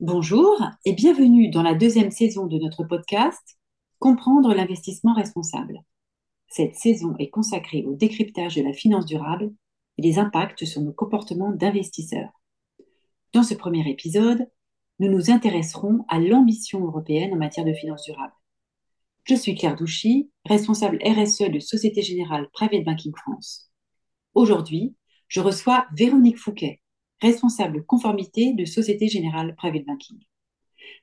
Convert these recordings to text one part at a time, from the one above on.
Bonjour et bienvenue dans la deuxième saison de notre podcast Comprendre l'investissement responsable. Cette saison est consacrée au décryptage de la finance durable et des impacts sur nos comportements d'investisseurs. Dans ce premier épisode, nous nous intéresserons à l'ambition européenne en matière de finance durable. Je suis Claire Douchy, responsable RSE de Société Générale Private Banking France. Aujourd'hui, je reçois Véronique Fouquet, responsable conformité de Société Générale Private Banking.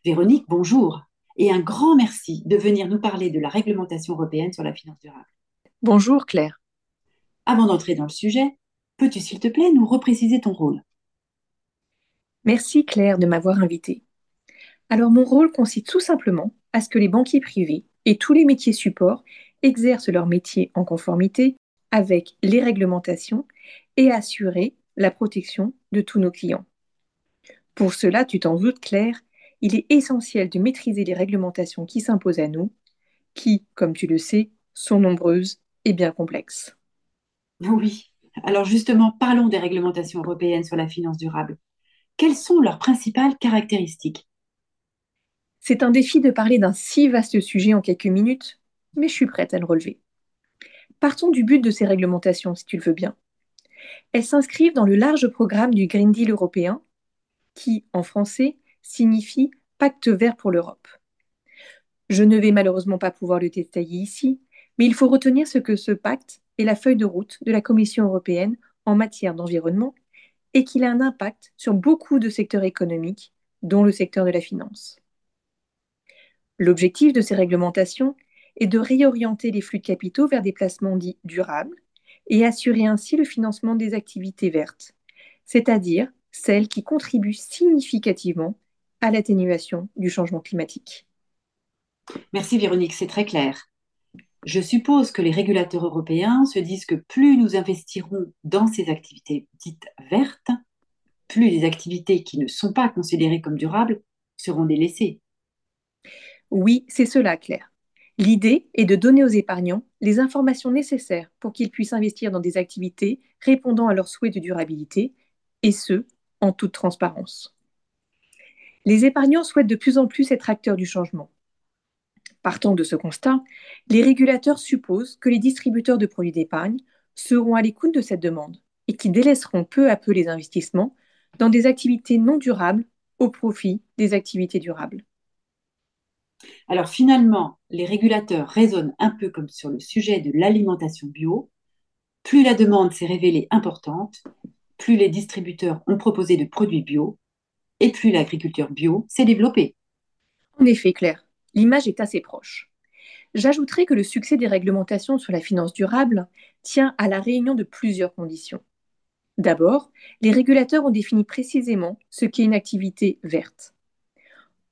Véronique, bonjour et un grand merci de venir nous parler de la réglementation européenne sur la finance durable. Bonjour Claire. Avant d'entrer dans le sujet, peux-tu s'il te plaît nous repréciser ton rôle? Merci Claire de m'avoir invitée. Alors mon rôle consiste tout simplement à ce que les banquiers privés et tous les métiers supports exercent leur métier en conformité avec les réglementations et assurer la protection de tous nos clients. Pour cela, tu t'en doutes Claire, il est essentiel de maîtriser les réglementations qui s'imposent à nous, qui, comme tu le sais, sont nombreuses et bien complexes. Oui, alors justement, parlons des réglementations européennes sur la finance durable. Quelles sont leurs principales caractéristiques? C'est un défi de parler d'un si vaste sujet en quelques minutes, mais je suis prête à le relever. Partons du but de ces réglementations, si tu le veux bien. Elles s'inscrivent dans le large programme du Green Deal européen, qui, en français, signifie Pacte vert pour l'Europe. Je ne vais malheureusement pas pouvoir le détailler ici, mais il faut retenir ce que ce pacte est la feuille de route de la Commission européenne en matière d'environnement et qu'il a un impact sur beaucoup de secteurs économiques, dont le secteur de la finance. L'objectif de ces réglementations est de réorienter les flux de capitaux vers des placements dits durables et assurer ainsi le financement des activités vertes, c'est-à-dire celles qui contribuent significativement à l'atténuation du changement climatique. Merci Véronique, c'est très clair. Je suppose que les régulateurs européens se disent que plus nous investirons dans ces activités dites vertes, plus les activités qui ne sont pas considérées comme durables seront délaissées. Oui, c'est cela, Claire. L'idée est de donner aux épargnants les informations nécessaires pour qu'ils puissent investir dans des activités répondant à leurs souhaits de durabilité, et ce, en toute transparence. Les épargnants souhaitent de plus en plus être acteurs du changement. Partant de ce constat, les régulateurs supposent que les distributeurs de produits d'épargne seront à l'écoute de cette demande et qui délaisseront peu à peu les investissements dans des activités non durables au profit des activités durables. Alors finalement, les régulateurs raisonnent un peu comme sur le sujet de l'alimentation bio. Plus la demande s'est révélée importante, plus les distributeurs ont proposé de produits bio, et plus l'agriculture bio s'est développée. En effet, Claire, l'image est assez proche. J'ajouterai que le succès des réglementations sur la finance durable tient à la réunion de plusieurs conditions. D'abord, les régulateurs ont défini précisément ce qu'est une activité verte.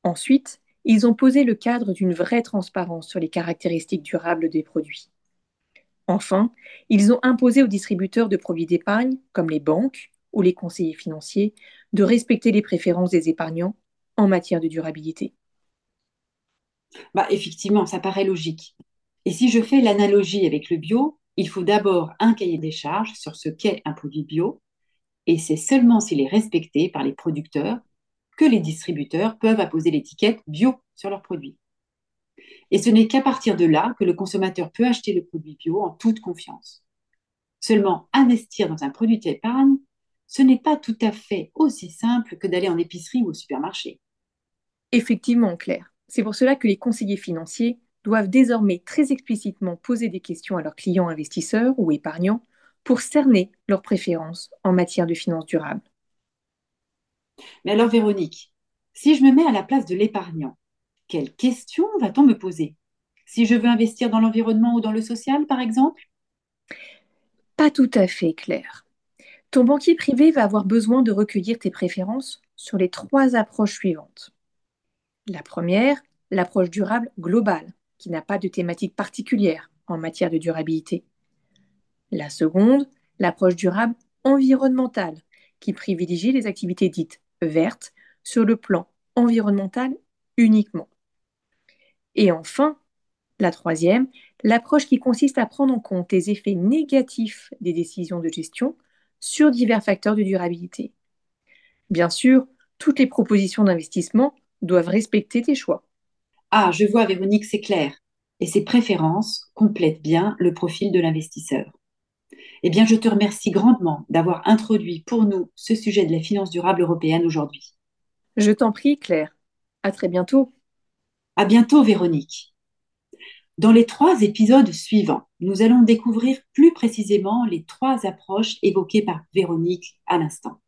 Ensuite, ils ont posé le cadre d'une vraie transparence sur les caractéristiques durables des produits. Enfin, ils ont imposé aux distributeurs de produits d'épargne, comme les banques ou les conseillers financiers, de respecter les préférences des épargnants en matière de durabilité. Bah, effectivement, ça paraît logique. Et si je fais l'analogie avec le bio, il faut d'abord un cahier des charges sur ce qu'est un produit bio, et c'est seulement s'il est respecté par les producteurs que les distributeurs peuvent apposer l'étiquette bio sur leurs produits. Et ce n'est qu'à partir de là que le consommateur peut acheter le produit bio en toute confiance. Seulement, investir dans un produit d'épargne, ce n'est pas tout à fait aussi simple que d'aller en épicerie ou au supermarché. Effectivement, Claire. C'est pour cela que les conseillers financiers doivent désormais très explicitement poser des questions à leurs clients investisseurs ou épargnants pour cerner leurs préférences en matière de finances durables. Mais alors, Véronique, si je me mets à la place de l'épargnant, quelles questions va-t-on me poser? Si je veux investir dans l'environnement ou dans le social, par exemple? Pas tout à fait clair. Ton banquier privé va avoir besoin de recueillir tes préférences sur les trois approches suivantes. La première, l'approche durable globale, qui n'a pas de thématique particulière en matière de durabilité. La seconde, l'approche durable environnementale, qui privilégie les activités dites vertes sur le plan environnemental uniquement. Et enfin, la troisième, l'approche qui consiste à prendre en compte les effets négatifs des décisions de gestion sur divers facteurs de durabilité. Bien sûr, Toutes les propositions d'investissement doivent respecter tes choix. Ah, je vois, Véronique, c'est clair. Et ces préférences complètent bien le profil de l'investisseur. Eh bien, je te remercie grandement d'avoir introduit pour nous ce sujet de la finance durable européenne aujourd'hui. Je t'en prie, Claire. À très bientôt. À bientôt, Véronique. Dans les trois épisodes suivants, nous allons découvrir plus précisément les trois approches évoquées par Véronique à l'instant.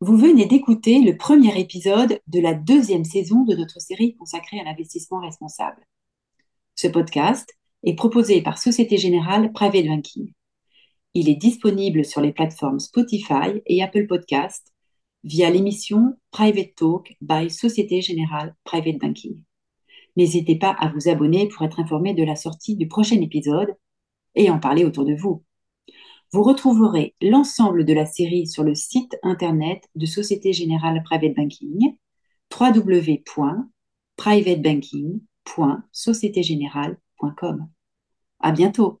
Vous venez d'écouter le premier épisode de la deuxième saison de notre série consacrée à l'investissement responsable. Ce podcast est proposé par Société Générale Private Banking. Il est disponible sur les plateformes Spotify et Apple Podcast via l'émission Private Talk by Société Générale Private Banking. N'hésitez pas à vous abonner pour être informé de la sortie du prochain épisode et en parler autour de vous. Vous retrouverez l'ensemble de la série sur le site internet de Société Générale Private Banking www.privatebanking.sociétégénérale.com. À bientôt!